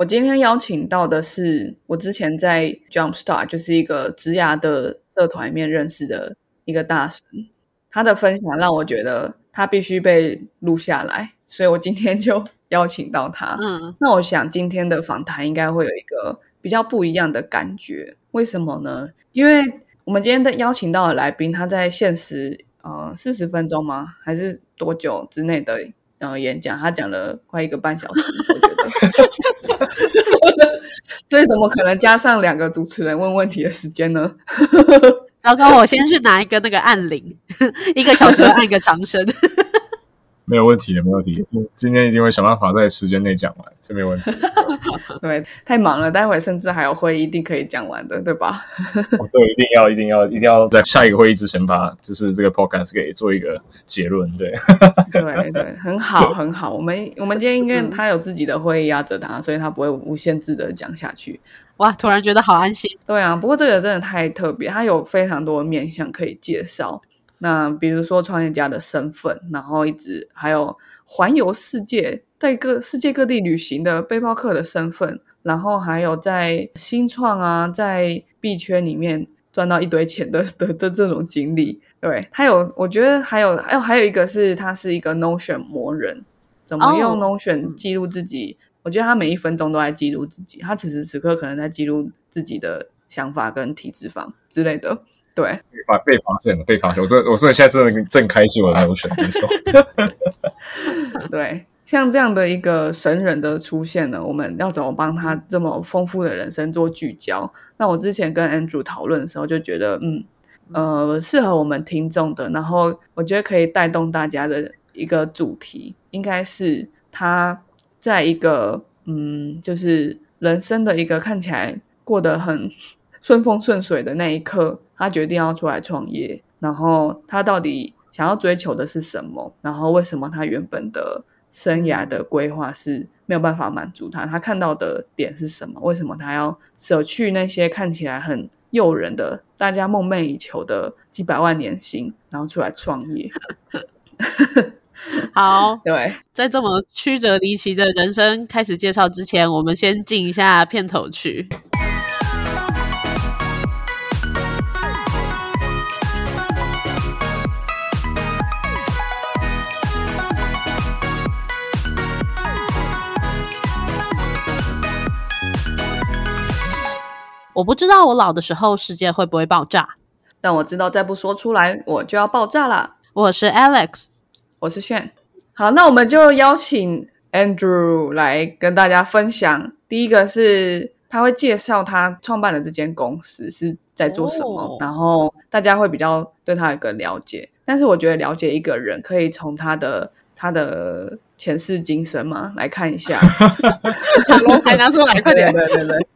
我今天邀请到的是我之前在 Jumpstart 就是一个职涯的社团里面认识的一个大神，他的分享让我觉得他必须被录下来，所以我今天就 邀请到他。嗯，那我想今天的访谈应该会有一个比较不一样的感觉，为什么呢？因为我们今天的邀请到的来宾，他在限时呃四十分钟吗？还是多久之内的然后演讲？他讲了快一个半小时，我觉得，所以怎么可能加上两个主持人问问题的时间呢？糟糕，我先去拿一个那个按铃，一个小时按一个长声。没有问题的，没有问题。今今天一定会想办法在时间内讲完，这没问题。对，太忙了，待会甚至还有会议，一定可以讲完的，对吧？哦，对，一定要，一定要，一定要在下一个会议之前把就是这个 podcast 给做一个结论。对，对对，很好，很好。我们我们今天因为他有自己的会议压着他，所以他不会无限制的讲下去。哇，突然觉得好安心。对啊，不过这个真的太特别，他有非常多的面向可以介绍。那比如说创业家的身份，然后一直还有环游世界，在各世界各地旅行的背包客的身份，然后还有在新创啊，在币圈里面赚到一堆钱的的的这种经历。对他有，我觉得还有还有还有一个是他是一个 Notion 魔人，怎么用 Notion 记录自己？我觉得他每一分钟都在记录自己，他此时此刻可能在记录自己的想法跟体脂肪之类的。对，被发被发现了，被发现。我这我这现在真的正开启我的 Notion，没错。对，像这样的一个神人的出现呢，我们要怎么帮他这么丰富的人生做聚焦？那我之前跟 Andrew 讨论的时候，就觉得，嗯，呃，适合我们听众的，然后我觉得可以带动大家的一个主题，应该是他在一个，嗯，就是人生的一个看起来过得很顺风顺水的那一刻，他决定要出来创业，然后他到底。想要追求的是什么？然后为什么他原本的生涯的规划是没有办法满足他？他看到的点是什么？为什么他要舍去那些看起来很诱人的、大家梦寐以求的几百万年薪，然后出来创业？好，对，在这么曲折离奇的人生开始介绍之前，我们先进一下片头曲。我不知道我老的时候世界会不会爆炸，但我知道再不说出来我就要爆炸了。我是 Alex，我是炫。好，那我们就邀请 Andrew 来跟大家分享。第一个是他会介绍他创办的这间公司是在做什么，然后大家会比较对他有个了解。但是我觉得了解一个人可以从他的他的前世今生嘛来看一下。还拿出来，快点，对对对。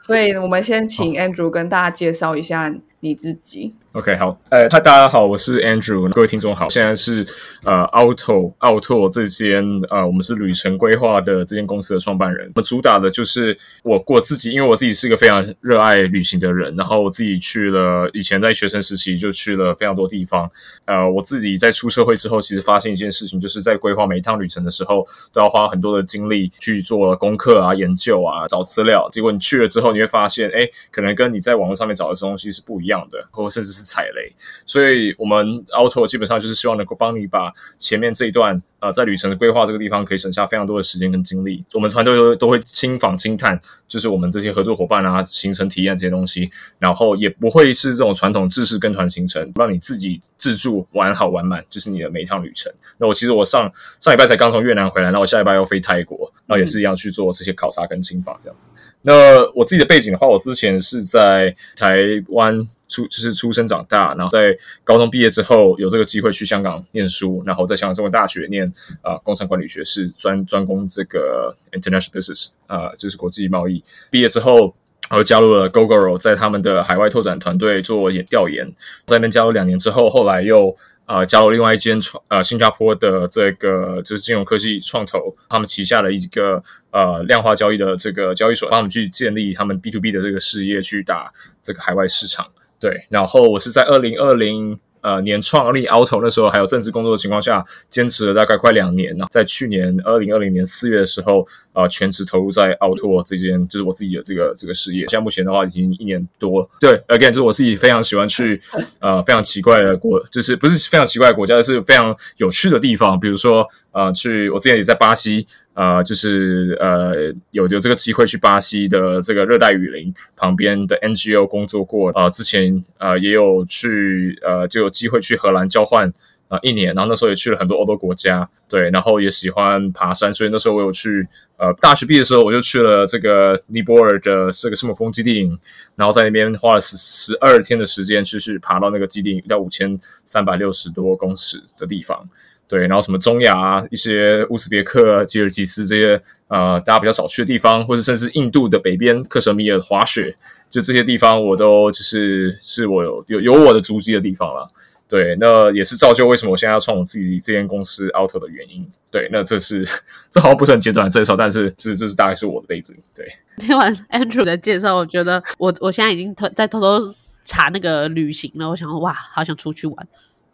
所以我们先请 Andrew 跟大家介绍一下你自己。OK，好，呃，嗨，大家好，我是 Andrew，各位听众好，现在是呃，Auto 奥拓这间呃，我们是旅程规划的这间公司的创办人。我们主打的就是我过自己，因为我自己是一个非常热爱旅行的人，然后我自己去了，以前在学生时期就去了非常多地方。呃，我自己在出社会之后，其实发现一件事情，就是在规划每一趟旅程的时候，都要花很多的精力去做功课啊、研究啊、找资料。结果你去了之后，你会发现，哎，可能跟你在网络上面找的东西是不一样一样的，或甚至是。踩雷，所以我们 Auto 基本上就是希望能够帮你把前面这一段呃在旅程的规划这个地方可以省下非常多的时间跟精力。我们团队都都会亲访亲探，就是我们这些合作伙伴啊，行程体验这些东西，然后也不会是这种传统制式跟团行程，让你自己自助玩好玩满，就是你的每一趟旅程。那我其实我上上礼拜才刚从越南回来，那我下礼拜要飞泰国，那也是一样去做这些考察跟亲访这样子。那我自己的背景的话，我之前是在台湾。出就是出生长大，然后在高中毕业之后有这个机会去香港念书，然后在香港中文大学念啊工商管理学士，专专攻这个 international business 啊，就是国际贸易。毕业之后，然后加入了 Google，在他们的海外拓展团队做研调研，在那边加入两年之后，后来又啊加入另外一间创呃新加坡的这个就是金融科技创投，他们旗下的一个呃量化交易的这个交易所，帮他们去建立他们 B to B 的这个事业，去打这个海外市场。对，然后我是在二零二零呃年创立 Auto 那时候还有正式工作的情况下，坚持了大概快两年呢。在去年二零二零年四月的时候，呃，全职投入在 Auto 这间就是我自己的这个这个事业。现在目前的话已经一年多了。对，again，就是我自己非常喜欢去 呃非常奇怪的国，就是不是非常奇怪的国家，是非常有趣的地方。比如说呃，去我之前也在巴西。呃，就是呃，有有这个机会去巴西的这个热带雨林旁边的 NGO 工作过。呃，之前呃也有去呃就有机会去荷兰交换啊一年，然后那时候也去了很多欧洲国家。对，然后也喜欢爬山，所以那时候我有去呃大学毕业的时候我就去了这个尼泊尔的这个圣母峰基地营，然后在那边花了十十二天的时间，去去爬到那个基地到五千三百六十多公尺的地方。对，然后什么中亚啊，一些乌兹别克、吉尔吉斯这些呃大家比较少去的地方，或者甚至印度的北边克什米尔滑雪，就这些地方我都就是是我有有我的足迹的地方了。对，那也是造就为什么我现在要创我自己这间公司 Auto 的原因。对，那这是 这好像不是很简短的介绍，但是就是这是大概是我的背景。对，听完 Andrew 的介绍，我觉得我我现在已经偷在偷偷查那个旅行了。我想哇，好想出去玩。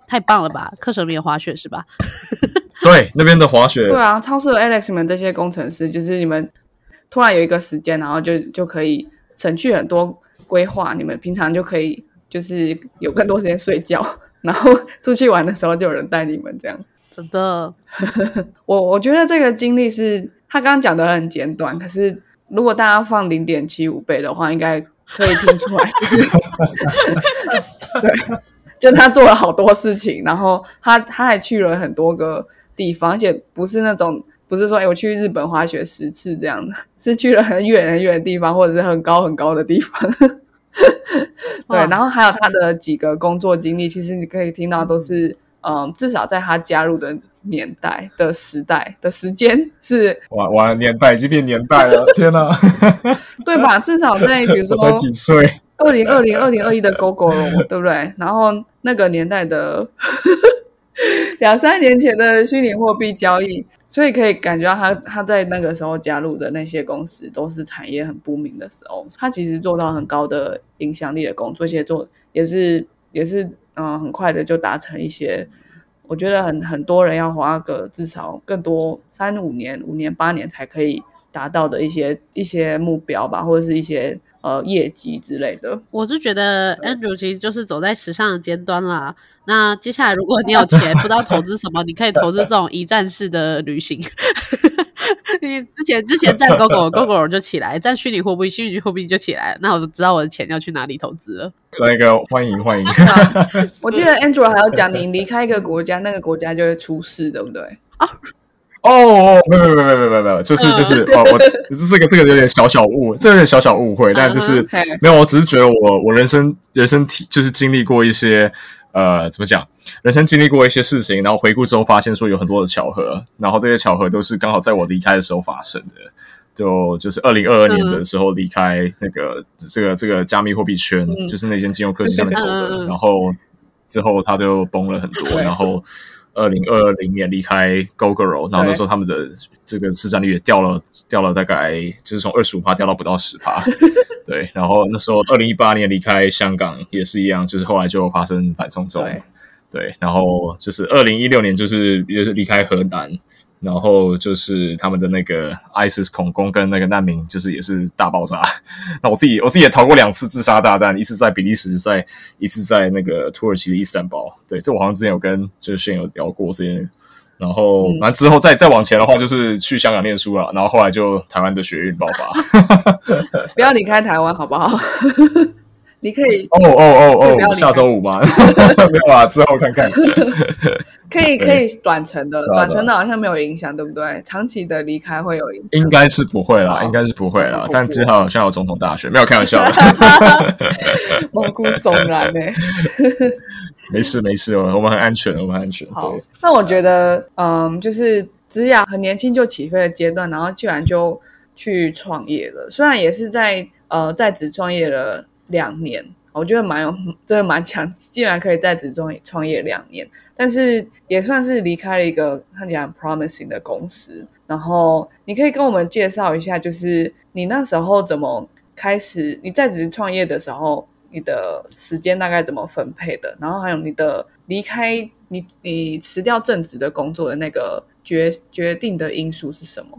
太棒了吧！课程没有滑雪是吧？对，那边的滑雪。对啊，超适合 Alex 们这些工程师，就是你们突然有一个时间，然后就就可以省去很多规划。你们平常就可以就是有更多时间睡觉，然后出去玩的时候就有人带你们这样。真的，我我觉得这个经历是他刚刚讲的很简短，可是如果大家放零点七五倍的话，应该可以听出来，就是对。就他做了好多事情，然后他他还去了很多个地方，而且不是那种不是说哎我去日本滑雪十次这样的，是去了很远很远的地方，或者是很高很高的地方。对，然后还有他的几个工作经历，其实你可以听到都是嗯，至少在他加入的年代的时代的时间是哇哇年代已经变年代了，天哪，对吧？至少在比如说才几岁，二零二零二零二一的 GoGo 对不对？然后。那个年代的 两三年前的虚拟货币交易，所以可以感觉到他他在那个时候加入的那些公司都是产业很不明的时候，他其实做到很高的影响力的工作，而且做也是也是嗯很快的就达成一些，我觉得很很多人要花个至少更多三五年五年八年才可以达到的一些一些目标吧，或者是一些。呃，业绩之类的，我是觉得 Andrew 其实就是走在时尚的尖端啦。那接下来，如果你有钱，不知道投资什么，你可以投资这种一站式的旅行。你之前之前站 GoGo，GoGo 就起来；站虚拟货币，虚拟货币就起来。那我就知道我的钱要去哪里投资了。那个欢迎欢迎。我记得 Andrew 还要讲，你离开一个国家，那个国家就会出事，对不对？啊。哦，没有没有没有没有没有就是就是哦，我这个这个有点小小误，这有点小小误会，但就是没有，我只是觉得我我人生人生体就是经历过一些呃，怎么讲，人生经历过一些事情，然后回顾之后发现说有很多的巧合，然后这些巧合都是刚好在我离开的时候发生的，就就是二零二二年的时候离开那个这个这个加密货币圈，就是那间金融科技上面投的，然后之后它就崩了很多，然后。二零二零年离开 GoGo，然后那时候他们的这个市占率也掉了，掉了大概就是从二十五趴掉到不到十趴。对，然后那时候二零一八年离开香港也是一样，就是后来就发生反送中。对，然后就是二零一六年就是也是离开河南。然后就是他们的那个 ISIS 恐攻跟那个难民，就是也是大爆炸。那我自己我自己也逃过两次自杀大战，一次在比利时，在一次在那个土耳其的伊斯坦堡。对，这我好像之前有跟就是现有聊过这些。然后完之后再再往前的话，就是去香港念书了。然后后来就台湾的学运爆发。不要离开台湾好不好？你可以哦哦哦哦，下周五吗？没有啊，之后看看。可以可以短程的，短程的好像没有影响，对不对？长期的离开会有影响，应该是不会啦，应该是不会啦。但之后好像有总统大选，没有开玩笑。毛骨悚然呢。没事没事，我们很安全，我们很安全。好，那我觉得，嗯，就是子雅很年轻就起飞的阶段，然后居然就去创业了。虽然也是在呃在职创业了两年，我觉得蛮有，真的蛮强，竟然可以在职创创业两年。但是也算是离开了一个看起来很 promising 的公司，然后你可以跟我们介绍一下，就是你那时候怎么开始？你在职创业的时候，你的时间大概怎么分配的？然后还有你的离开你你辞掉正职的工作的那个决决定的因素是什么？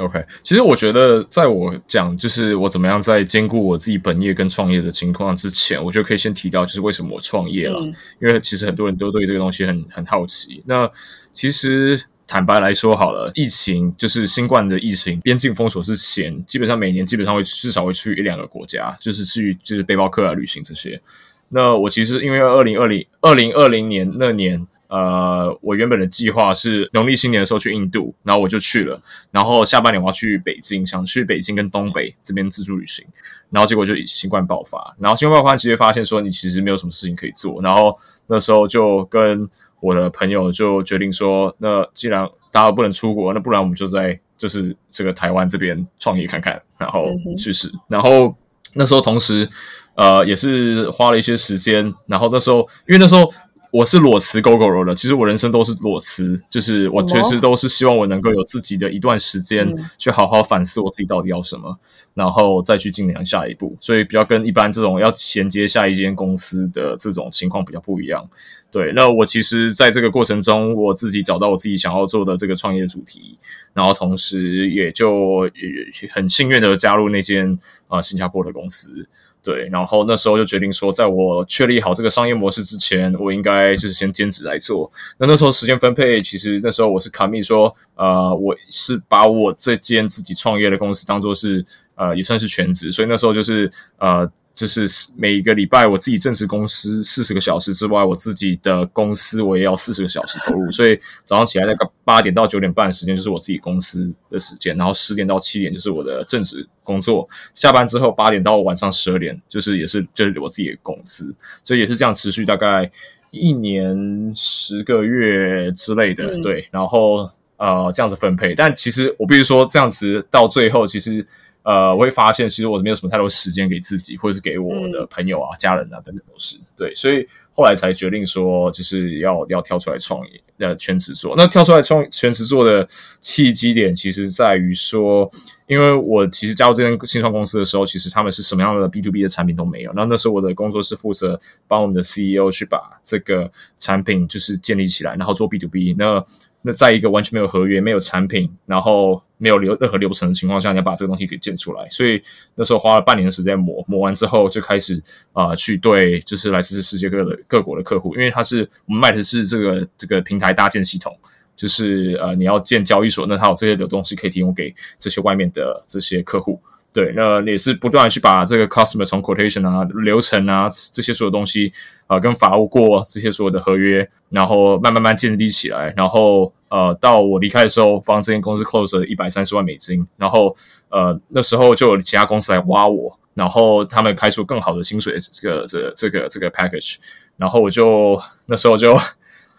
OK，其实我觉得，在我讲就是我怎么样在兼顾我自己本业跟创业的情况之前，我觉得可以先提到就是为什么我创业了，嗯因为其实很多人都对这个东西很很好奇。那其实坦白来说好了，疫情就是新冠的疫情，边境封锁之前，基本上每年基本上会至少会去一两个国家，就是去就是背包客啊旅行这些。那我其实因为二零二零二零二零年那年，呃，我原本的计划是农历新年的时候去印度，然后我就去了，然后下半年我要去北京，想去北京跟东北这边自助旅行，然后结果就新冠爆发，然后新冠爆发直接发现说你其实没有什么事情可以做，然后那时候就跟我的朋友就决定说，那既然大家不能出国，那不然我们就在就是这个台湾这边创业看看，然后去试，然后那时候同时呃也是花了一些时间，然后那时候因为那时候。我是裸辞 GoGo 的，其实我人生都是裸辞，就是我随时都是希望我能够有自己的一段时间嗯去好好反思我自己到底要什么，然后再去进行下一步。所以比较跟一般这种要衔接下一间公司的这种情况比较不一样。对，那我其实在这个过程中，我自己找到我自己想要做的这个创业主题，然后同时也就也很幸运的加入那间啊、呃新加坡的公司。对，然后那时候就决定说，在我确立好这个商业模式之前，我应该就是先兼职来做。那那时候时间分配，其实那时候我是卡密说，呃，我是把我这间自己创业的公司当做是呃也算是全职，所以那时候就是呃。就是每一个礼拜我自己正式公司四十个小时之外，我自己的公司我也要四十个小时投入，所以早上起来那个八点到九点半的时间就是我自己公司的时间，然后十点到七点就是我的正职工作，下班之后八点到晚上十二点就是也是就是我自己的公司，所以也是这样持续大概一年十个月之类的，嗯。对，然后呃这样子分配，但其实我必须说这样子到最后其实。呃，我会发现其实我没有什么太多时间给自己，或者是给我的朋友啊、家人啊等等都是对，所以后来才决定说，就是要要跳出来创业，呃，全职做。那跳出来创全职做的契机点，其实在于说，因为我其实加入这间新创公司的时候，其实他们是什么样的 B to B 的产品都没有。然后那时候我的工作是负责帮我们的 CEO 去把这个产品就是建立起来，然后做 B to B。那那在一个完全没有合约、没有产品，然后没有流任何流程的情况下，你要把这个东西给建出来，所以那时候花了半年的时间磨，磨完之后就开始啊、去对就是来自世界各的各国的客户，因为它是我们卖的是这个这个平台搭建系统。就是呃，你要建交易所，那它有这些的东西可以提供给这些外面的这些客户。对，那也是不断去把这个 customer 从 quotation 啊、流程啊这些所有东西啊、跟法务过这些所有的合约，然后慢慢慢建立起来，然后呃，到我离开的时候，帮这间公司 close 了一百三十万美金，然后呃那时候就有其他公司来挖我，然后他们开出更好的薪水这个这这个这个 package，然后我就那时候就。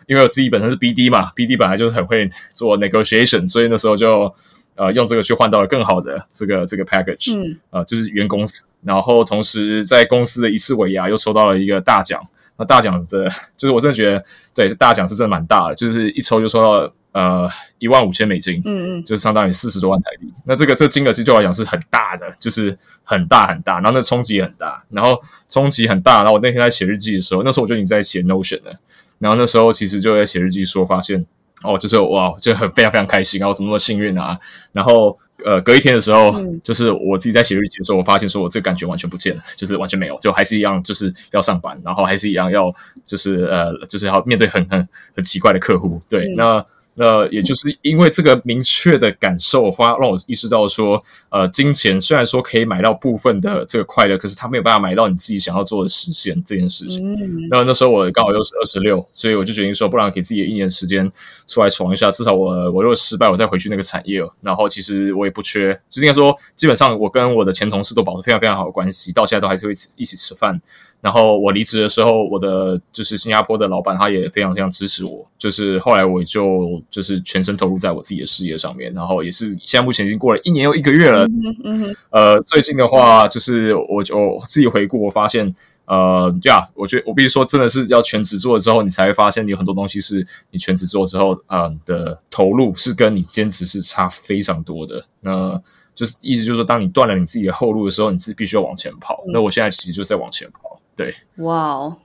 因为我自己本身是 BD 嘛，BD 本来就是很会做 negotiation，所以那时候就呃用这个去换到了更好的这个这个 package，嗯呃就是原公司，然后同时在公司的一次尾牙又抽到了一个大奖，那大奖的，就是我真的觉得对大奖是真的蛮大的，就是一抽就抽到呃一万五千美金，嗯嗯就是相当于四十多万台币。那这个这个金额其实对我来讲是很大的，就是很大很大，然后那冲击也很大，然后冲击很大。然后我那天在写日记的时候，那时候我就已经在写 Notion 了，然后那时候其实就在写日记说，发现哦，就是哇，就很非常非常开心啊，我怎么那么幸运啊？然后呃，隔一天的时候，嗯就是我自己在写日记的时候，我发现说我这个感觉完全不见了，就是完全没有，就还是一样，就是要上班，然后还是一样要就是呃，就是要面对很很很奇怪的客户，对，嗯那。那也就是因为这个明确的感受，花让我意识到说，呃，金钱虽然说可以买到部分的这个快乐，可是它没有办法买到你自己想要做的实现这件事情。嗯那那时候我刚好又是二十六，所以我就决定说，不然给自己一年时间出来闯一下，至少我我如果失败，我再回去那个产业。然后其实我也不缺，就是应该说，基本上我跟我的前同事都保持非常非常好的关系，到现在都还是会一起吃饭。然后我离职的时候，我的就是新加坡的老板，他也非常非常支持我。就是后来我就就是全身投入在我自己的事业上面，然后也是现在目前已经过了一年又一个月了，嗯哼嗯呃，最近的话，就是我就我自己回顾，我发现，呃，呀，我觉得我必须说，真的是要全职做了之后，你才会发现你有很多东西是你全职做之后，嗯的投入是跟你兼职是差非常多的。那就是意思就是说，当你断了你自己的后路的时候，你自己必须要往前跑。那我现在其实就是在往前跑。对，哇哦！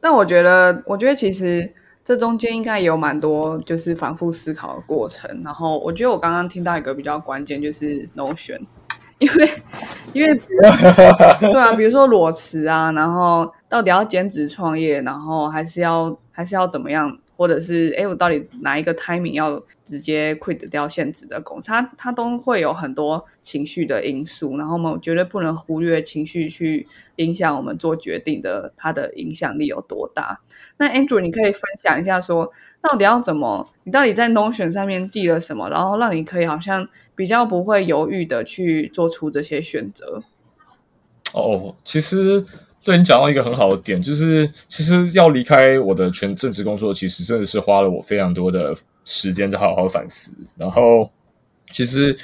但我觉得，我觉得其实这中间应该也有蛮多就是反复思考的过程。然后，我觉得我刚刚听到一个比较关键，就是 no 选。因为，因为，对啊，比如说裸辞啊，然后到底要兼职创业，然后还是要还是要怎么样，或者是哎，我到底哪一个 timing 要直接 quit 掉现职的公司，它它都会有很多情绪的因素，然后我们绝对不能忽略情绪去影响我们做决定的，它的影响力有多大？那 Andrew，你可以分享一下，说到底要怎么，你到底在 Notion 上面记了什么，然后让你可以好像。比较不会犹豫的去做出这些选择。哦，其实对你讲到一个很好的点，就是其实要离开我的全正职工作，其实真的是花了我非常多的时间在好好反思。然后，其实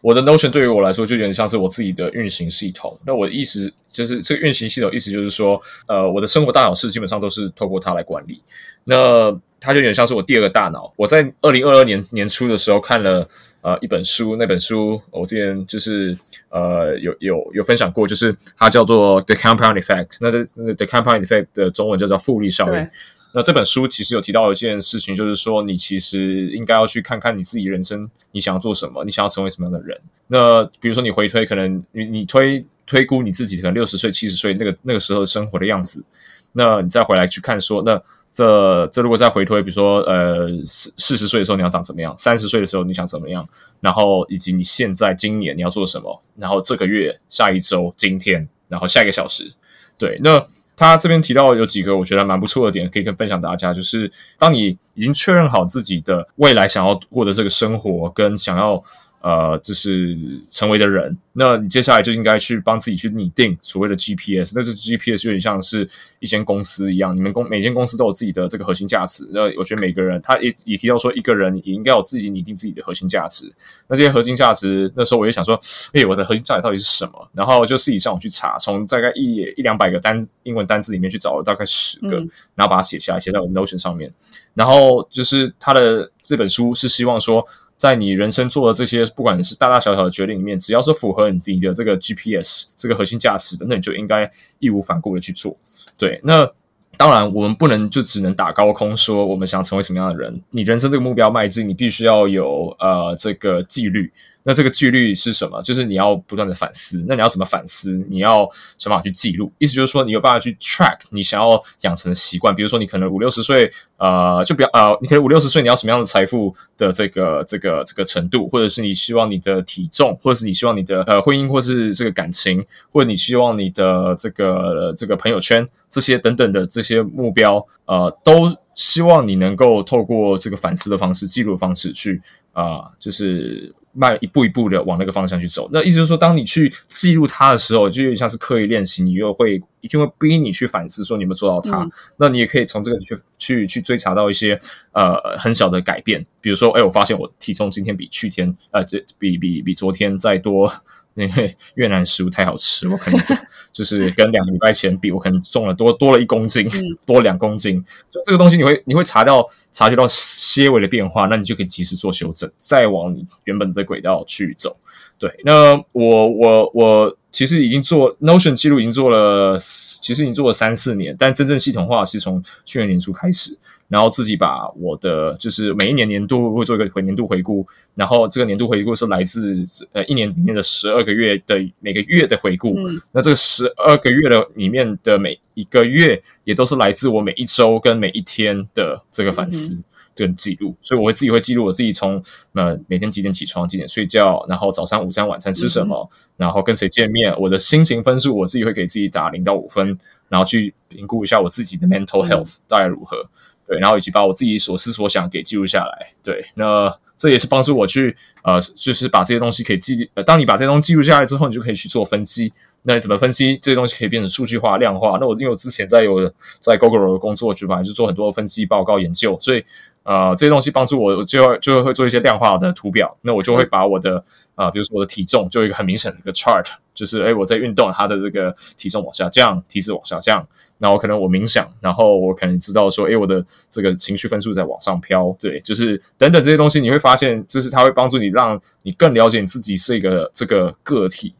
我的 Notion 对于我来说，就有点像是我自己的运行系统。那我的意思就是，这个运行系统意思就是说，呃，我的生活大小事基本上都是透过它来管理。那它就有点像是我第二个大脑。我在二零二二年年初的时候看了。呃，一本书，那本书我之前就是呃有有有分享过，就是它叫做《The Compound Effect》。那的《The Compound Effect》的中文叫做复利效应。那这本书其实有提到一件事情，就是说你其实应该要去看看你自己人生，你想要做什么，你想要成为什么样的人。那比如说你回推，可能你你推推估你自己可能六十岁、七十岁那个那个时候生活的样子，那你再回来去看说那。这这如果再回推，比如说呃四四十岁的时候你要长怎么样，三十岁的时候你想怎么样，然后以及你现在今年你要做什么，然后这个月、下一周、今天，然后下一个小时，对，那他这边提到有几个我觉得蛮不错的点，可以跟分享大家，就是当你已经确认好自己的未来想要过的这个生活跟想要。呃，就是成为的人，那你接下来就应该去帮自己去拟定所谓的 GPS。那这 GPS 有点像是一间公司一样，你们公每间公司都有自己的这个核心价值。那我觉得每个人，他也也提到说，一个人也应该有自己拟定自己的核心价值。那这些核心价值，那时候我也想说，哎，我的核心价值到底是什么？然后就自己上网去查，从大概一一两百个单英文单字里面去找了大概十个，然后把它写下来，写在我们 Notion 上面。然后就是他的这本书是希望说。在你人生做的这些，不管是大大小小的决定里面，只要是符合你自己的这个 GPS 这个核心价值的，那你就应该义无反顾的去做。对，那当然我们不能就只能打高空说我们想成为什么样的人。你人生这个目标迈进，你必须要有呃这个纪律。那这个纪律是什么？就是你要不断的反思。那你要怎么反思？你要想办法去记录。意思就是说，你有办法去 track 你想要养成的习惯。比如说，你可能五六十岁，呃，就比较呃，你可能五六十岁，你要什么样的财富的这个这个这个程度，或者是你希望你的体重，或者是你希望你的呃婚姻，或是这个感情，或者你希望你的这个这个朋友圈这些等等的这些目标，呃，都希望你能够透过这个反思的方式、记录的方式去啊，就是。慢一步一步的往那个方向去走，那意思就是说，当你去记录它的时候，就有点像是刻意练习，你又会一定会逼你去反思，说你有没有做到它。那你也可以从这个去去去追查到一些呃很小的改变，比如说，哎，我发现我体重今天比去天呃，这比比比昨天再多。因为越南食物太好吃，我可能 就是跟两个礼拜前比，我可能重了多多了一公斤，多两公斤。就这个东西，你会你会查到察觉到些微的变化，那你就可以及时做修正，再往你原本的轨道去走。对，那我我我其实已经做 Notion 记录，已经做了，其实已经做了三四年，但真正系统化是从去年年初开始。然后自己把我的就是每一年年度会做一个回年度回顾，然后这个年度回顾是来自呃一年里面的十二个月的每个月的回顾。那这个十二个月的里面的每一个月也都是来自我每一周跟每一天的这个反思跟记录。所以我会自己会记录我自己从呃每天几点起床，几点睡觉，然后早餐、午餐、晚餐吃什么，然后跟谁见面，我的心情分数我自己会给自己打零到五分，然后去评估一下我自己的 mental health 大概如何。对，然后以及把我自己所思所想给记录下来。对，那这也是帮助我去呃，就是把这些东西可以记。呃，当你把这些东西记录下来之后，你就可以去做分析。那你怎么分析这些东西可以变成数据化、量化？那我因为我之前在有在 Google 的工作，就本来就做很多分析报告、研究，所以呃，这些东西帮助我，我就就会做一些量化的图表。那我就会把我的呃，比如说我的体重，就有一个很明显的一个 chart，就是哎，我在运动，它的这个体重往下降，体脂往下降。然后可能我冥想，然后我可能知道说，哎，我的这个情绪分数在往上飘。对，就是等等这些东西，你会发现，就是它会帮助你，让你更了解你自己是一个这个个体。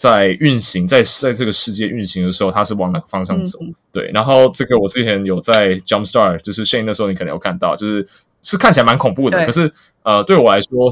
在运行，在在这个世界运行的时候，它是往哪个方向走？对，然后这个我之前有在 Jump Start，就是 Shane 的时候，你可能有看到，就是是看起来蛮恐怖的。可是呃，对我来说，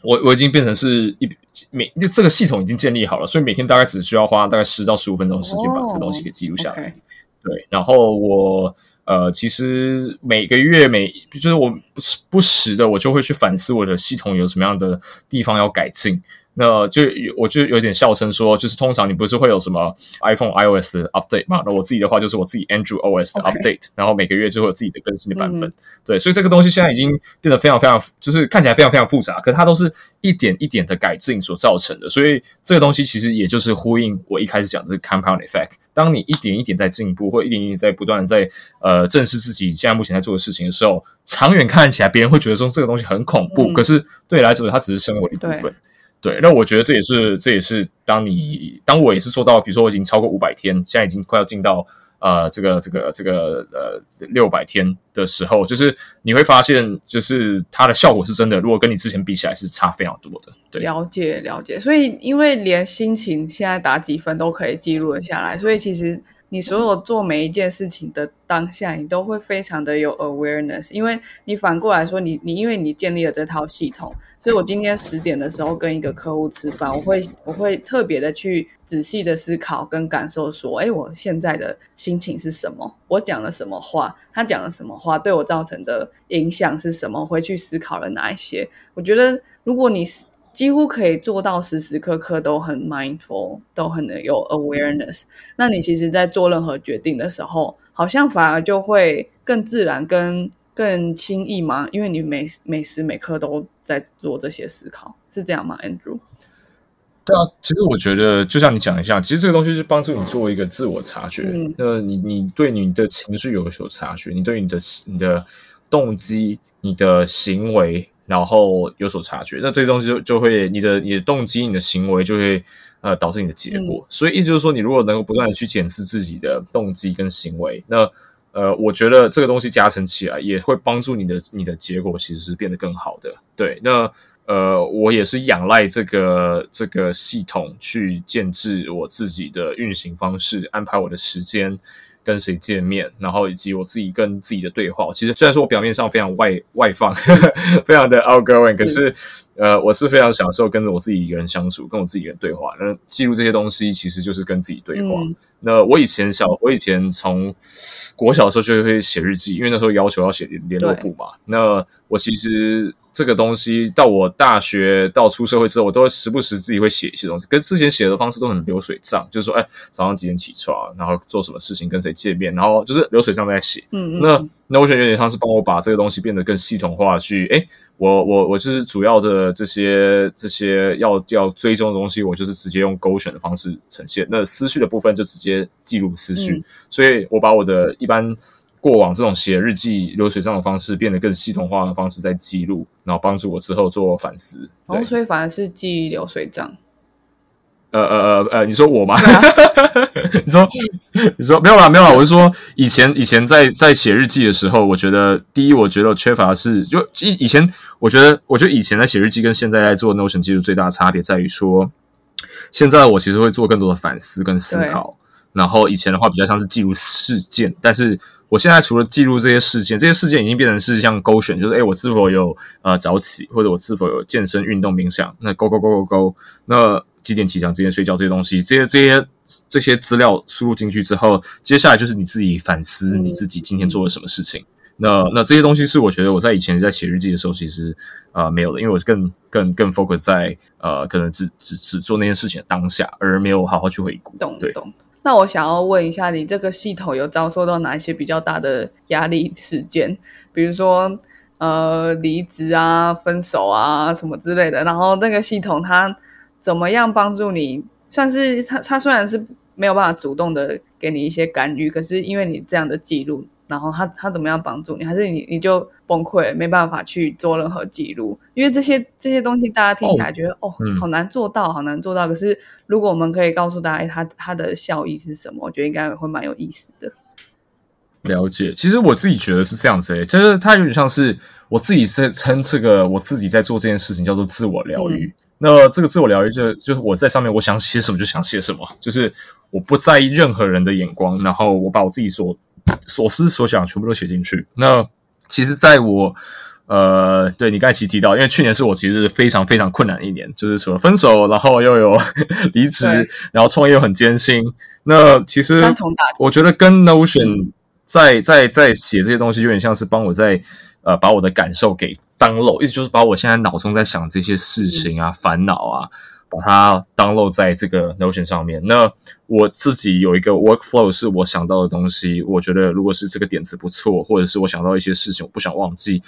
我我已经变成是一每这个系统已经建立好了，所以每天大概只需要花大概十到十五分钟的时间把这个东西给记录下来。对，然后我呃，其实每个月每就是我不时不时的，我就会去反思我的系统有什么样的地方要改进。那就我就有点笑称说，就是通常你不是会有什么 iPhone iOS 的 update 嘛？那我自己的话就是我自己 Android OS 的 update，然后每个月就会有自己的更新的版本。对，所以这个东西现在已经变得非常非常，就是看起来非常非常复杂，可它都是一点一点的改进所造成的。所以这个东西其实也就是呼应我一开始讲这个 compound effect。当你一点一点在进步，或一点一点在不断的在呃正视自己现在目前在做的事情的时候，长远看起来别人会觉得说这个东西很恐怖，可是对你来说它只是生活的一部分。对，那我觉得这也是，这也是当你当我也是做到，比如说我已经超过五百天，现在已经快要进到呃这个这个这个呃六百天的时候，就是你会发现，就是它的效果是真的，如果跟你之前比起来是差非常多的。对，了解了解，所以因为连心情现在打几分都可以记录了下来，所以其实。你所有做每一件事情的当下，你都会非常的有 awareness，因为你反过来说，你你因为你建立了这套系统，所以我今天十点的时候跟一个客户吃饭，我会我会特别的去仔细的思考跟感受，说，哎，我现在的心情是什么？我讲了什么话？他讲了什么话？对我造成的影响是什么？回去思考了哪一些？我觉得，如果你是。几乎可以做到时时刻刻都很 mindful，都很有 awareness。那你其实，在做任何决定的时候，好像反而就会更自然、跟更轻易嘛？因为你每每时每刻都在做这些思考，是这样吗，Andrew？对啊，其实我觉得，就像你讲一下，其实这个东西是帮助你做一个自我察觉。嗯那你你对你的情绪有所察觉，你对你的你的动机、你的行为。然后有所察觉，那这些东西就就会你的你的动机、你的行为就会呃导致你的结果。所以意思就是说，你如果能够不断的去检视自己的动机跟行为，那呃，我觉得这个东西加成起来也会帮助你的你的结果其实是变得更好的。对，那呃，我也是仰赖这个这个系统去建制我自己的运行方式，安排我的时间。跟谁见面，然后以及我自己跟自己的对话，其实虽然说我表面上非常外外放，非常的 outgoing，可是呃，我是非常享受跟着我自己一个人相处，跟我自己一个人对话。那记录这些东西，其实就是跟自己对话。那我以前小，我以前从国小的时候就会写日记，因为那时候要求要写联络簿嘛。那我其实。这个东西到我大学到出社会之后，我都会时不时自己会写一些东西，跟之前写的方式都很流水账，就是说，哎，早上几点起床，然后做什么事情，跟谁见面，然后就是流水账在写。嗯嗯。那那我觉得有点像是帮我把这个东西变得更系统化，去，哎，我我我就是主要的这些这些要要追踪的东西，我就是直接用勾选的方式呈现。那思绪的部分就直接记录思绪，所以我把我的一般。过往这种写日记、流水账的方式，变得更系统化的方式在记录，然后帮助我之后做反思。哦，所以反而是记流水账。呃呃呃呃，你说我吗？你说你说没有啦，没有啦。我是说，以前以前在在写日记的时候，我觉得第一，我觉得缺乏是就以以前，我觉得我觉得以前在写日记跟现在在做 Notion 记录最大的差别在于说，现在我其实会做更多的反思跟思考，然后以前的话比较像是记录事件，但是。我现在除了记录这些事件，这些事件已经变成是像勾选，就是哎，我是否有呃早起，或者我是否有健身、运动、冥想？那勾勾勾勾勾，那几点起床，几点睡觉这些东西，这些这些这些资料输入进去之后，接下来就是你自己反思你自己今天做了什么事情。那那这些东西是我觉得我在以前在写日记的时候，其实啊没有的，因为我更更更 focus 在呃可能只只只做那件事情的当下，而没有好好去回顾。懂懂。那我想要问一下，你这个系统有遭受到哪一些比较大的压力事件？比如说，呃，离职啊、分手啊什么之类的。然后那个系统它怎么样帮助你？算是他他虽然是没有办法主动的给你一些干预，可是因为你这样的记录，然后他他怎么样帮助你，还是你你就崩溃了，没办法去做任何记录？因为这些这些东西大家听起来觉得哦嗯好难做到，好难做到。可是如果我们可以告诉大家，哎，它它的效益是什么，我觉得应该会蛮有意思的。了解，其实我自己觉得是这样子诶、就是它有点像是我自己在称这个我自己在做这件事情叫做自我疗愈。那这个自我疗愈就就是我在上面我想写什么就想写什么，就是我不在意任何人的眼光，然后我把我自己所所思所想全部都写进去。那其实在我呃，对你刚才其实提到，因为去年是我其实非常非常困难的一年，就是除了分手，然后又有 离职，然后创业又很艰辛。那其实我觉得跟 Notion 在在在写这些东西，有点像是帮我在呃把我的感受给 download，意思就是把我现在脑中在想这些事情啊、烦恼啊，把它 download 在这个 Notion 上面。那我自己有一个 workflow 是我想到的东西，我觉得如果是这个点子不错，或者是我想到一些事情我不想忘记。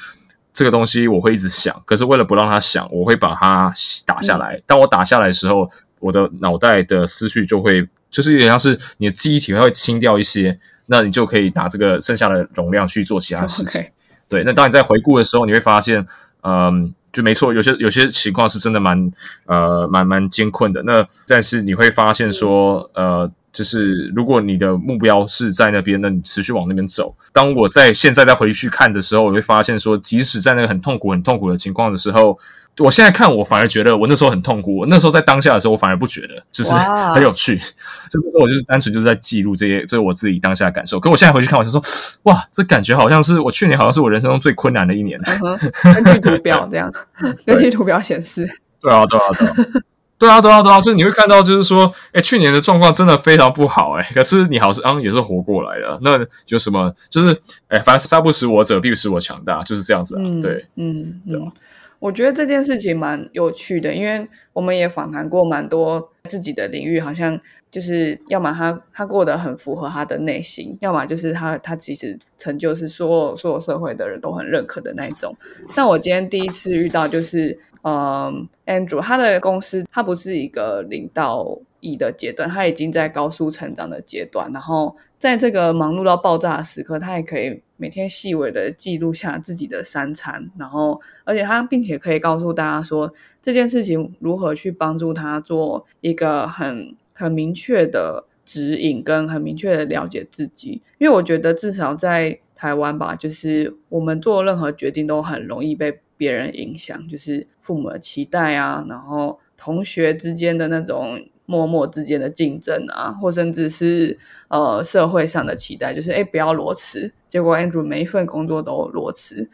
这个东西我会一直想，可是为了不让它想，我会把它打下来。当我打下来的时候，我的脑袋的思绪就会，就是有点像是你的记忆体它会清掉一些，那你就可以拿这个剩下的容量去做其他事情。对，那当你在回顾的时候，你会发现，嗯，就没错，有些有些情况是真的蛮呃蛮蛮艰困的。那但是你会发现说，呃，就是如果你的目标是在那边，那你持续往那边走。当我在现在再回去看的时候，我会发现说，即使在那个很痛苦、很痛苦的情况的时候，我现在看我反而觉得我那时候很痛苦。我那时候在当下的时候，我反而不觉得，就是很有趣。这个时候我就是单纯就是在记录这些，这是我自己当下的感受。可我现在回去看，我就说，哇，这感觉好像是我去年好像是我人生中最困难的一年。根据图表 这样，根据图表显示，对啊，对啊，对啊，对啊，对啊，对啊，就是你会看到，就是说，哎，去年的状况真的非常不好，哎，可是你好像也是活过来的，那就什么，就是，哎，反正杀不死我者，必使我强大，就是这样子啊，嗯，对，嗯嗯，我觉得这件事情蛮有趣的，因为我们也访谈过蛮多自己的领域，好像就是要么他他过得很符合他的内心，要么就是他他其实成就是所有所有社会的人都很认可的那一种。但我今天第一次遇到就是，嗯，Andrew 他的公司他不是一个零到一的阶段，他已经在高速成长的阶段，然后在这个忙碌到爆炸的时刻，他也可以每天细微的记录下自己的三餐，然后而且他并且可以告诉大家说这件事情如何去帮助他做一个很很明确的指引，跟很明确的了解自己。因为我觉得至少在台湾吧，就是我们做任何决定都很容易被别人影响，就是父母的期待啊，然后同学之间的那种默默之间的竞争啊，或甚至是呃社会上的期待，就是哎不要裸辞，结果 Andrew 每一份工作都裸辞。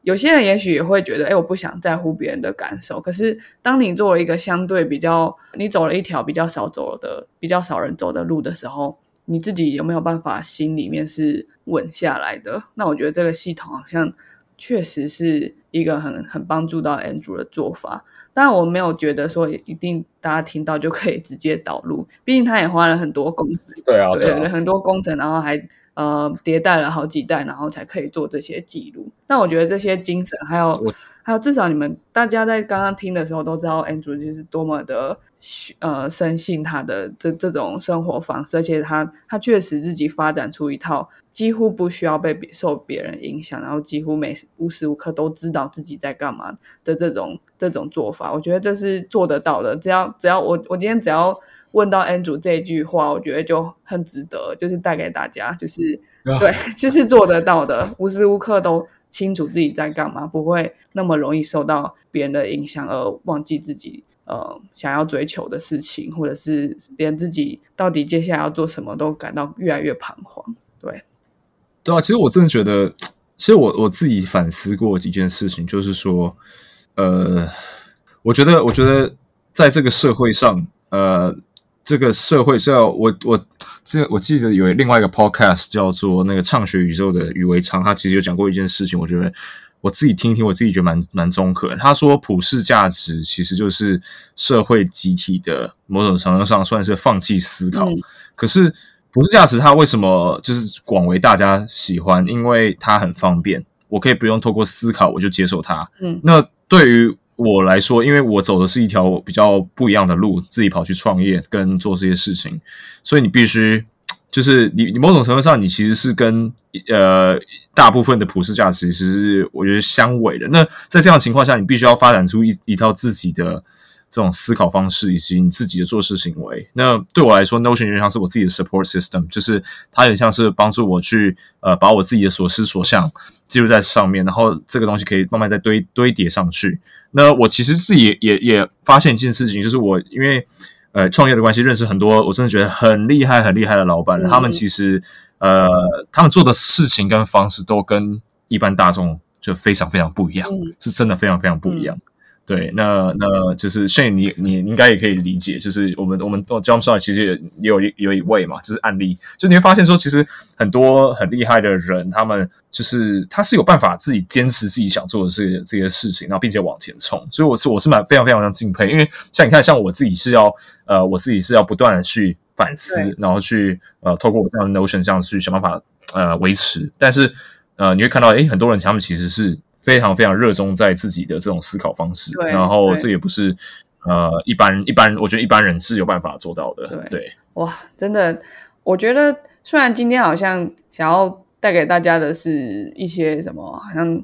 有些人也许也会觉得，哎，我不想在乎别人的感受。可是，当你做了一个相对比较，你走了一条比较少走的、比较少人走的路的时候，你自己有没有办法心里面是稳下来的？那我觉得这个系统好像确实是一个很很帮助到 Andrew 的做法。当然，我没有觉得说一定大家听到就可以直接导入，毕竟他也花了很多工程，对啊，对很多工程，然后还呃迭代了好几代，然后才可以做这些记录。但我觉得这些精神，还有我还有至少你们大家在刚刚听的时候都知道，Andrew 就是多么的呃深信他的这这种生活方式，而且他他确实自己发展出一套几乎不需要被别受别人影响，然后几乎每无时无刻都知道自己在干嘛的这种这种做法，我觉得这是做得到的。只要只要我我今天只要问到 Andrew 这一句话，我觉得就很值得，就是带给大家，就是啊对，就是做得到的，无时无刻都清楚自己在干嘛，不会那么容易受到别人的影响而忘记自己呃想要追求的事情，或者是连自己到底接下来要做什么都感到越来越彷徨。对，对啊，其实我真的觉得，其实我我自己反思过几件事情，就是说，呃，我觉得，我觉得在这个社会上，呃，这个社会是要我我这我记得有另外一个 podcast 叫做那个畅学宇宙的余维昌，他其实有讲过一件事情，我觉得我自己听一听，我自己觉得蛮蛮中肯。他说，普世价值其实就是社会集体的某种程度上算是放弃思考，嗯可是。普世价值它为什么就是广为大家喜欢？因为它很方便，我可以不用透过思考我就接受它。嗯那对于我来说，因为我走的是一条比较不一样的路，自己跑去创业跟做这些事情，所以你必须就是你你某种程度上，你其实是跟呃大部分的普世价值其实是我觉得相违的。那在这样的情况下，你必须要发展出一一套自己的。这种思考方式以及你自己的做事行为，那对我来说，Notion 有点像是我自己的 support system，就是它很像是帮助我去呃把我自己的所思所想记录在上面，然后这个东西可以慢慢再堆堆叠上去。那我其实自己也也也发现一件事情，就是我因为呃创业的关系，认识很多我真的觉得很厉害很厉害的老板，他们其实呃他们做的事情跟方式都跟一般大众就非常非常不一样，是真的非常非常不一样。对，那那就是 Shane，你你应该也可以理解，就是我们我们 Jumpstart 其实也有一有一位嘛，就是案例，就你会发现说，其实很多很厉害的人，他们就是他是有办法自己坚持自己想做的这些这些事情，然后并且往前冲，所以我是我是蛮非常非常非常敬佩，因为像你看，像我自己是要呃，我自己是要不断的去反思，然后去呃，透过我这样的 Notion 这样去想办法呃维持，但是呃，你会看到，诶，很多人他们其实是。非常非常热衷在自己的这种思考方式，然后这也不是呃一般一般，我觉得一般人是有办法做到的。对，哇，真的，我觉得虽然今天好像想要带给大家的是一些什么，好像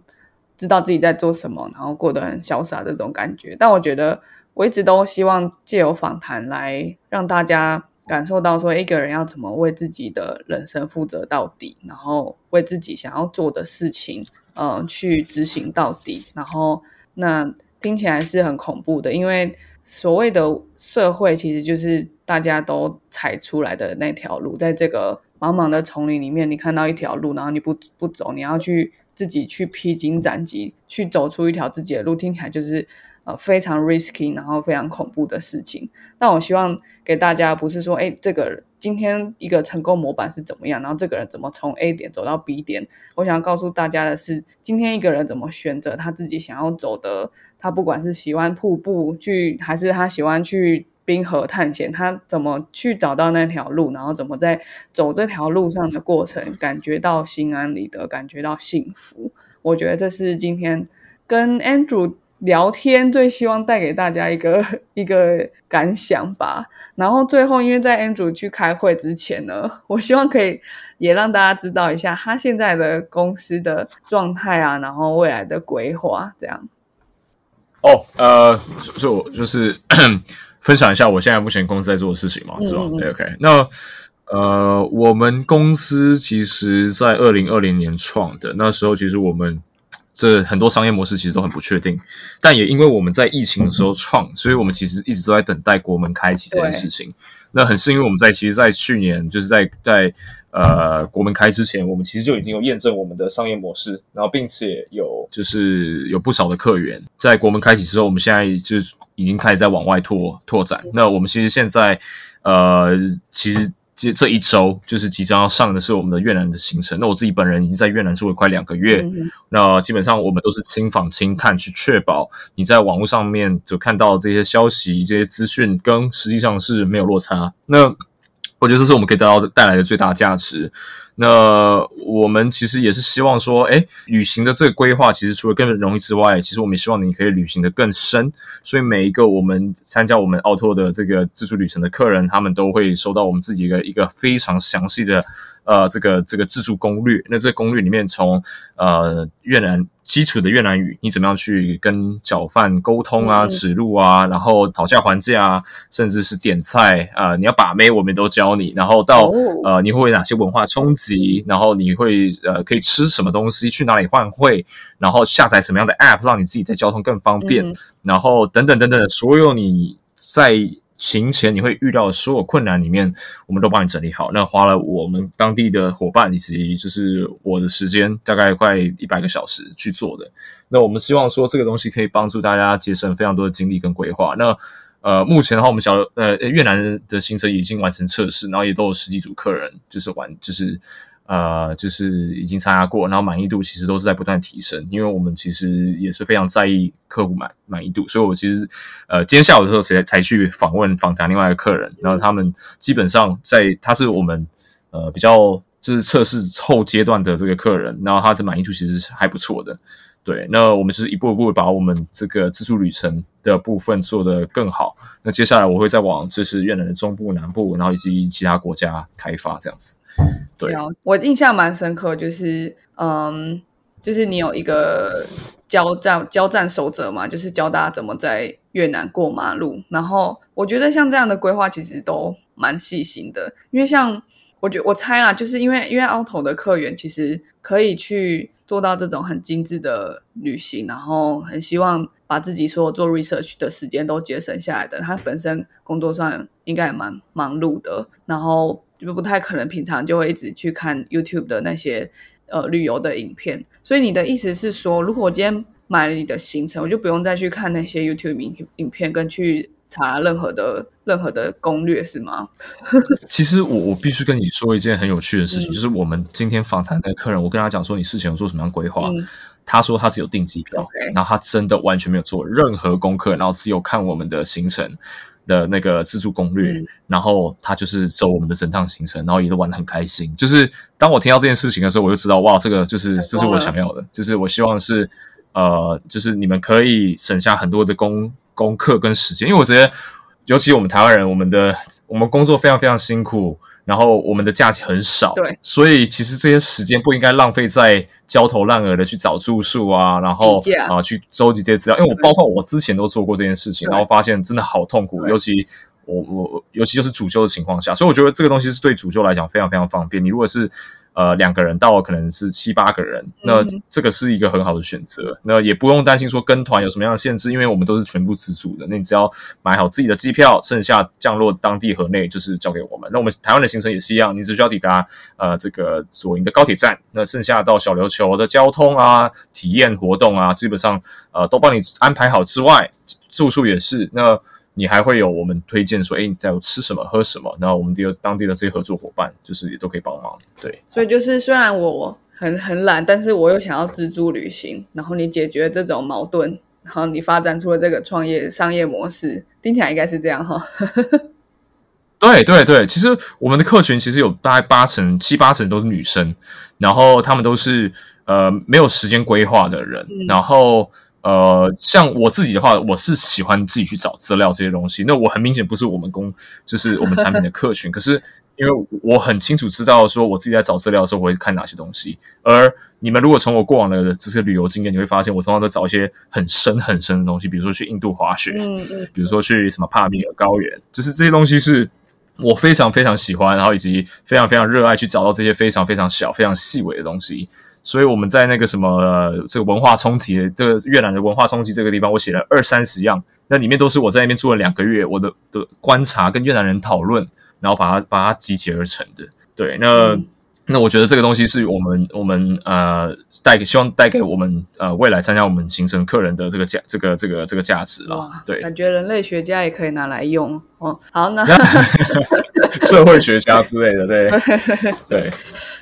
知道自己在做什么，然后过得很潇洒的这种感觉，但我觉得我一直都希望借由访谈来让大家。感受到说一个人要怎么为自己的人生负责到底，然后为自己想要做的事情，呃，去执行到底。然后那听起来是很恐怖的，因为所谓的社会其实就是大家都踩出来的那条路，在这个茫茫的丛林里面，你看到一条路，然后你不不走，你要去自己去披荆斩棘，去走出一条自己的路，听起来就是。呃，非常 risky，然后非常恐怖的事情。那我希望给大家不是说，哎，这个今天一个成功模板是怎么样，然后这个人怎么从 A 点走到 B 点。我想要告诉大家的是，今天一个人怎么选择他自己想要走的，他不管是喜欢瀑布去，还是他喜欢去冰河探险，他怎么去找到那条路，然后怎么在走这条路上的过程，感觉到心安理得，感觉到幸福。我觉得这是今天跟 Andrew。聊天最希望带给大家一个 一个感想吧。然后最后，因为在 Andrew 去开会之前呢，我希望可以也让大家知道一下他现在的公司的状态啊，然后未来的规划这样。哦，呃，就就是 分享一下我现在目前公司在做的事情嘛，是吧？OK，那呃，我们公司其实在二零二零年创的，那时候其实我们。这很多商业模式其实都很不确定，但也因为我们在疫情的时候创，所以我们其实一直都在等待国门开启这件事情。那很是因为，我们在其实，在去年就是在在呃国门开之前，我们其实就已经有验证我们的商业模式，然后并且有就是有不少的客源。在国门开启之后，我们现在就已经开始在往外拓拓展。那我们其实现在呃其实。这这一周就是即将要上的是我们的越南的行程。那我自己本人已经在越南住了快两个月，那基本上我们都是亲访亲探，去确保你在网络上面就看到这些消息、这些资讯跟实际上是没有落差。那我觉得这是我们可以得到带来的最大价值。那我们其实也是希望说，哎，旅行的这个规划，其实除了更容易之外，其实我们也希望你可以旅行的更深。所以每一个我们参加我们奥拓的这个自助旅程的客人，他们都会收到我们自己的一个非常详细的。呃，这个这个自助攻略，那这攻略里面，从呃越南基础的越南语，你怎么样去跟小贩沟通啊、指路啊，然后讨价还价啊，甚至是点菜啊，你要把妹，我们都教你。然后到呃，你会哪些文化冲击？然后你会呃，可以吃什么东西？去哪里换汇？然后下载什么样的 App，让你自己在交通更方便？然后等等等等，所有你在。行前你会遇到的所有困难里面，我们都帮你整理好。那花了我们当地的伙伴以及就是我的时间，大概快一百个小时去做的。那我们希望说这个东西可以帮助大家节省非常多的精力跟规划。那呃，目前的话，我们小呃越南的行程已经完成测试，然后也都有十几组客人就是玩就是。呃，就是已经参加过，然后满意度其实都是在不断提升，因为我们其实也是非常在意客户满满意度，所以我其实呃今天下午的时候才才去访问访谈另外一个客人，然后他们基本上在他是我们呃比较就是测试后阶段的这个客人，然后他的满意度其实是还不错的，对，那我们就是一步一步把我们这个自助旅程的部分做得更好，那接下来我会再往就是越南的中部、南部，然后以及其他国家开发这样子。对，了我印象蛮深刻，就是嗯，就是你有一个交战交战守则嘛，就是教大家怎么在越南过马路。然后我觉得像这样的规划其实都蛮细心的，因为像我觉我猜啦，就是因为因为 auto 的客源其实可以去做到这种很精致的旅行，然后很希望把自己所有做 research 的时间都节省下来的。他本身工作上应该也蛮忙碌的，然后就不太可能平常就会一直去看 YouTube 的那些呃旅游的影片。所以你的意思是说，如果我今天买了你的行程，我就不用再去看那些 YouTube 影影片跟去查任何的任何的攻略，是吗？其实我我必须跟你说一件很有趣的事情，嗯就是我们今天访谈的客人，我跟他讲说你事前有做什么样的规划，嗯他说他只有订机票然后他真的完全没有做任何功课，然后只有看我们的行程的那个自助攻略，嗯。然后他就是走我们的整趟行程，然后也都玩得很开心。就是当我听到这件事情的时候，我就知道哇，这个就是这是我想要的，就是我希望是呃，就是你们可以省下很多的功功课跟时间，因为我觉得，尤其我们台湾人，我们的我们工作非常非常辛苦，然后我们的假期很少，对，所以其实这些时间不应该浪费在焦头烂额的去找住宿啊，然后啊、去收集这些资料，因为我包括我之前都做过这件事情，然后发现真的好痛苦，尤其。我我尤其就是主修的情况下，所以我觉得这个东西是对主修来讲非常非常方便。你如果是呃两个人到可能是七八个人，那嗯这个是一个很好的选择。那也不用担心说跟团有什么样的限制，因为我们都是全部自助的。那你只要买好自己的机票，剩下降落当地河内就是交给我们。那我们台湾的行程也是一样，你只需要抵达呃这个左营的高铁站，那剩下到小琉球的交通啊、体验活动啊，基本上呃都帮你安排好之外，住宿也是那。你还会有我们推荐说，哎，你在吃什么、喝什么，然后我们第二当地的这些合作伙伴，就是也都可以帮忙。对，所以就是虽然我很很懒，但是我又想要自助旅行，然后你解决这种矛盾，然后你发展出了这个创业商业模式，听起来应该是这样哈。对对对，其实我们的客群其实有大概八成、七八成都是女生，然后她们都是呃没有时间规划的人，嗯然后呃像我自己的话，我是喜欢自己去找资料这些东西。那我很明显不是我们公，就是我们产品的客群，可是因为我很清楚知道说我自己在找资料的时候我会看哪些东西，而你们如果从我过往的这些旅游经验，你会发现我通常都找一些很深很深的东西，比如说去印度滑雪，嗯嗯，比如说去什么帕米尔高原，就是这些东西是我非常非常喜欢，然后以及非常非常热爱去找到这些非常非常小、非常细微的东西。所以我们在那个什么、这个文化冲击这个越南的文化冲击这个地方，我写了二三十样，那里面都是我在那边住了两个月，我的的观察跟越南人讨论，然后把它把它集结而成的。对，那。嗯那我觉得这个东西是我们我们呃带给希望带给我们呃未来参加我们行程客人的这个价这个这个这个价值了。，对，感觉人类学家也可以拿来用哦。好，那 社会学家之类的，对对。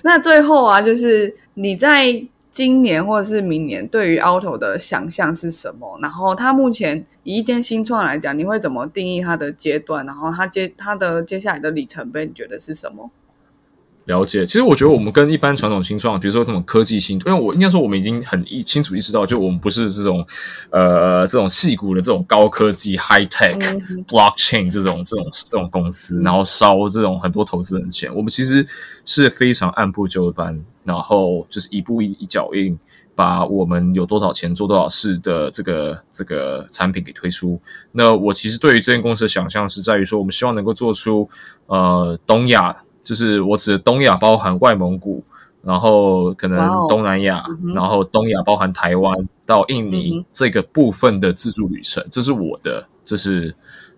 那最后啊，就是你在今年或者是明年对于 Auto 的想象是什么？然后它目前以一间新创来讲，你会怎么定义它的阶段？然后它接它的接下来的里程碑，你觉得是什么？了解，其实我觉得我们跟一般传统新创，比如说什么科技新，因为我应该说我们已经很意清楚意识到，就我们不是这种呃这种细股的这种高科技 high tech、嗯 blockchain 这种这种这种公司，然后烧这种很多投资人钱。我们其实是非常按部就班，然后就是一步一一脚印，把我们有多少钱做多少事的这个这个产品给推出。那我其实对于这间公司的想象是在于说，我们希望能够做出呃东亚。就是我指的东亚包含外蒙古，然后可能东南亚，嗯然后东亚包含台湾到印嗯尼这个部分的自助旅程，这是我的，这是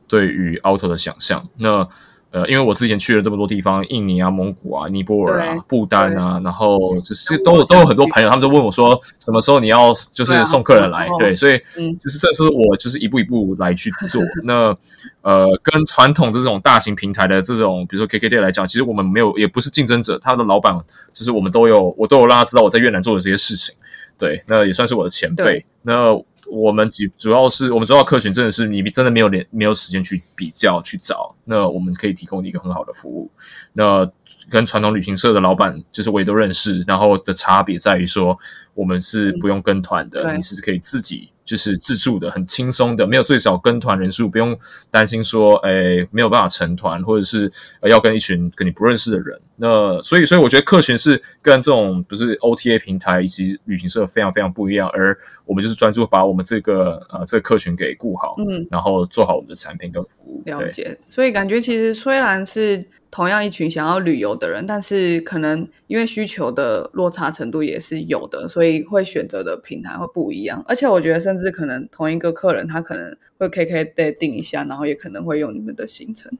对于 Auto 的想象。那呃，因为我之前去了这么多地方，印尼啊、蒙古啊、尼泊尔啊对、不丹啊，然后就是都有都有很多朋友，他们都问我说，什么时候你要就是送客人来对，所以嗯就是这是我就是一步一步来去做。那呃，跟传统这种大型平台的这种，比如说 KKday 来讲，其实我们没有，也不是竞争者，他的老板就是我们都有，我都有让他知道我在越南做的这些事情。对，那也算是我的前辈。那我们主主要是我们主要客群真的是你真的没有连没有时间去比较去找，那我们可以提供你一个很好的服务。那跟传统旅行社的老板，就是我也都认识，然后的差别在于说，我们是不用跟团的，对你是可以自己就是自助的，很轻松的，没有最少跟团人数，不用担心说，哎，没有办法成团，或者是要跟一群跟你不认识的人。那所以，所以我觉得客群是跟这种不是 OTA 平台以及旅行社非常非常不一样，而我们就是专注把我们这个呃这个客群给顾好，嗯，然后做好我们的产品跟服务。了解。所以感觉其实虽然是。同样一群想要旅游的人，但是可能因为需求的落差程度也是有的，所以会选择的平台会不一样。而且我觉得，甚至可能同一个客人，他可能会 KK day 定一下，然后也可能会用你们的行程。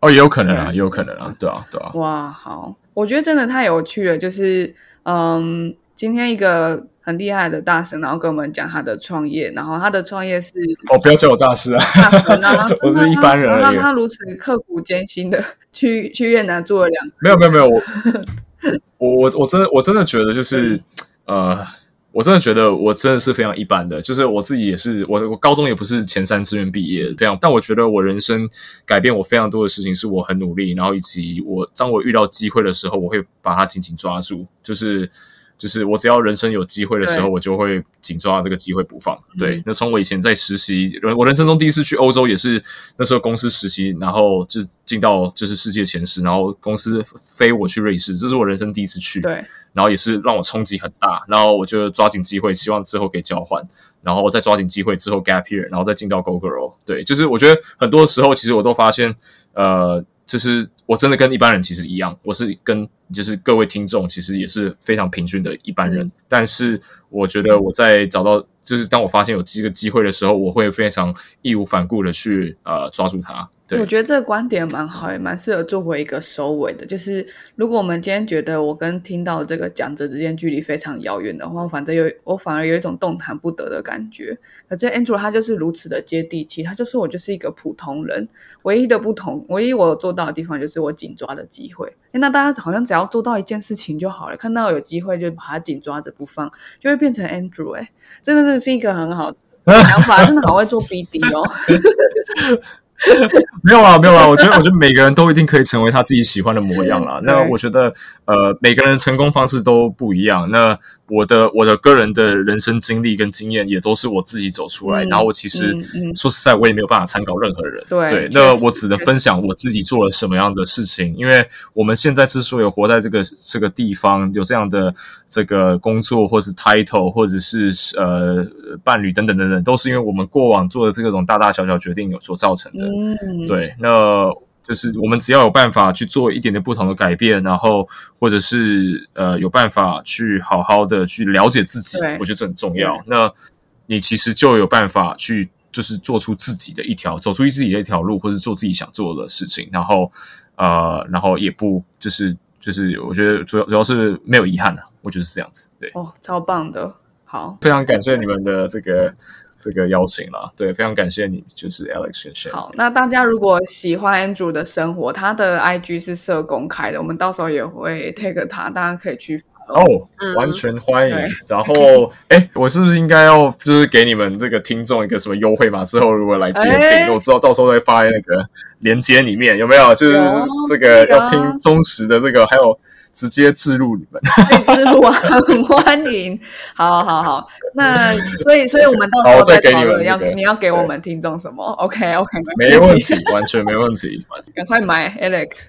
哦，也有可能啊，也有可能啊，对啊，对啊。哇，好，我觉得真的太有趣了。就是，嗯，今天一个。很厉害的大神，然后跟我们讲他的创业，然后他的创业是哦，不要叫我大师啊，大神啊，我是一般人而已。他如此刻苦艰辛的去去越南做了两，没有没有没有，我 我我我真的我真的觉得就是呃，我真的觉得我真的是非常一般的，就是我自己也是我我高中也不是前三志愿毕业，非常，但我觉得我人生改变我非常多的事情，是我很努力，然后以及我当我遇到机会的时候，我会把它紧紧抓住，就是。就是我只要人生有机会的时候，我就会紧抓这个机会不放。对，那从我以前在实习，我人生中第一次去欧洲也是那时候公司实习，然后就进到就是世界前十，然后公司飞我去瑞士，这是我人生第一次去。对，然后也是让我冲击很大，然后我就抓紧机会，希望之后可以交换，然后再抓紧机会之后 gap year，然后再进到 Go Girl。对，就是我觉得很多时候其实我都发现，呃。就是我真的跟一般人其实一样，我是跟就是各位听众其实也是非常平均的一般人，但是我觉得我在找到就是当我发现有这个机会的时候，我会非常义无反顾的去呃抓住它。我觉得这个观点蛮好，也蛮适合作为一个收尾的。就是如果我们今天觉得我跟听到这个讲者之间距离非常遥远的话，反正有我反而有一种动弹不得的感觉。可是 Andrew 他就是如此的接地气，他就说我就是一个普通人，唯一的不同，唯一我做到的地方就是我紧抓的机会。那大家好像只要做到一件事情就好了，看到有机会就把它紧抓着不放，就会变成 Andrew。哎，真的是一个很好的想法，真的好会做 BD 哦。没有啊，没有啊！我觉得，我觉得每个人都一定可以成为他自己喜欢的模样啦。那我觉得，呃，每个人的成功方式都不一样。那我的我的个人的人生经历跟经验也都是我自己走出来，然后我其实说实在，我也没有办法参考任何人。对，那我只能分享我自己做了什么样的事情。因为我们现在之所以活在这个这个地方，有这样的这个工作，或是 title，或者是呃伴侣等等等等，都是因为我们过往做的这种大大小小决定有所造成的。嗯，对，那。就是我们只要有办法去做一点点不同的改变，然后或者是呃有办法去好好的去了解自己，我觉得这很重要。那你其实就有办法去就是做出自己的一条，走出自己的一条路，或者做自己想做的事情。然后呃，然后也不就是就是我觉得主要主要是没有遗憾的，我觉得是这样子。对，哦，超棒的，好，非常感谢你们的这个。这个邀请了，对，非常感谢你，就是 Alex 先生好，那大家如果喜欢 Andrew 的生活，他的 IG 是设公开的，我们到时候也会 take 他，大家可以去哦，完全欢迎。然后，哎，我是不是应该要就是给你们这个听众一个什么优惠嘛？之后如果来这边订，我知道到时候再发在那个链接里面，有没有？就是这个要听忠实的这个，还有。直接置入你们，置入啊，很 欢迎。好好好，那所以所以我们到时候再讨论，要你要给我们听众什么？OK OK，没问题，完全没问题。赶快买 Alex，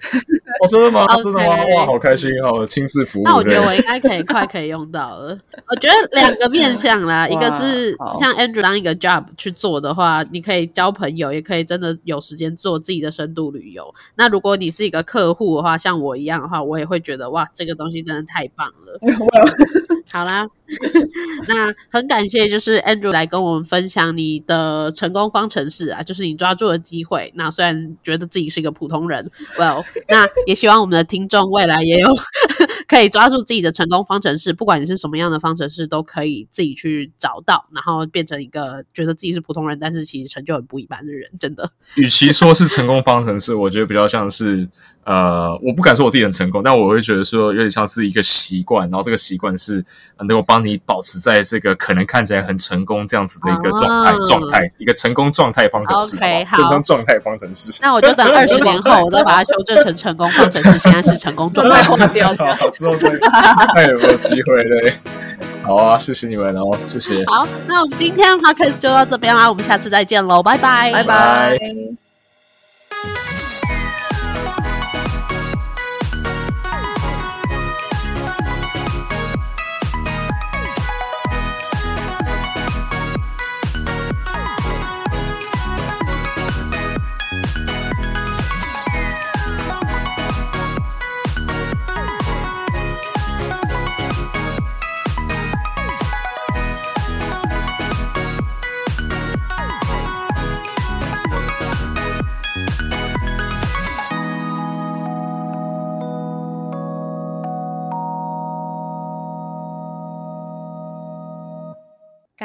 哦，真的吗？真的吗？哇，好开心哦，亲自服务。那我觉得我应该可以快可以用到了。我觉得两个面向啦，一个是像 Andrew 当一个 job 去做的话，你可以交朋友，也可以真的有时间做自己的深度旅游。那如果你是一个客户的话，像我一样的话，我也会觉得。哇，这个东西真的太棒了！好啦，那很感谢，就是 Andrew 来跟我们分享你的成功方程式啊，就是你抓住了机会。那虽然觉得自己是一个普通人，Well，那也希望我们的听众未来也有可以抓住自己的成功方程式，不管你是什么样的方程式，都可以自己去找到，然后变成一个觉得自己是普通人，但是其实成就很不一般的人。真的，与其说是成功方程式，我觉得比较像是。呃，我不敢说我自己很成功，但我会觉得说有点像是一个习惯，然后这个习惯是能够帮你保持在这个可能看起来很成功这样子的一个状态状态，一个成功状态方程式。OK，好，成功状态方程式。那我就等 二十年后，我再把它修正成成功方程式。现在是成功状态方程式。之后再看有没有机会对。好啊，谢谢你们哦，谢谢。好，那我们今天的 podcast 就到这边啦，我们下次再见喽，拜拜，拜拜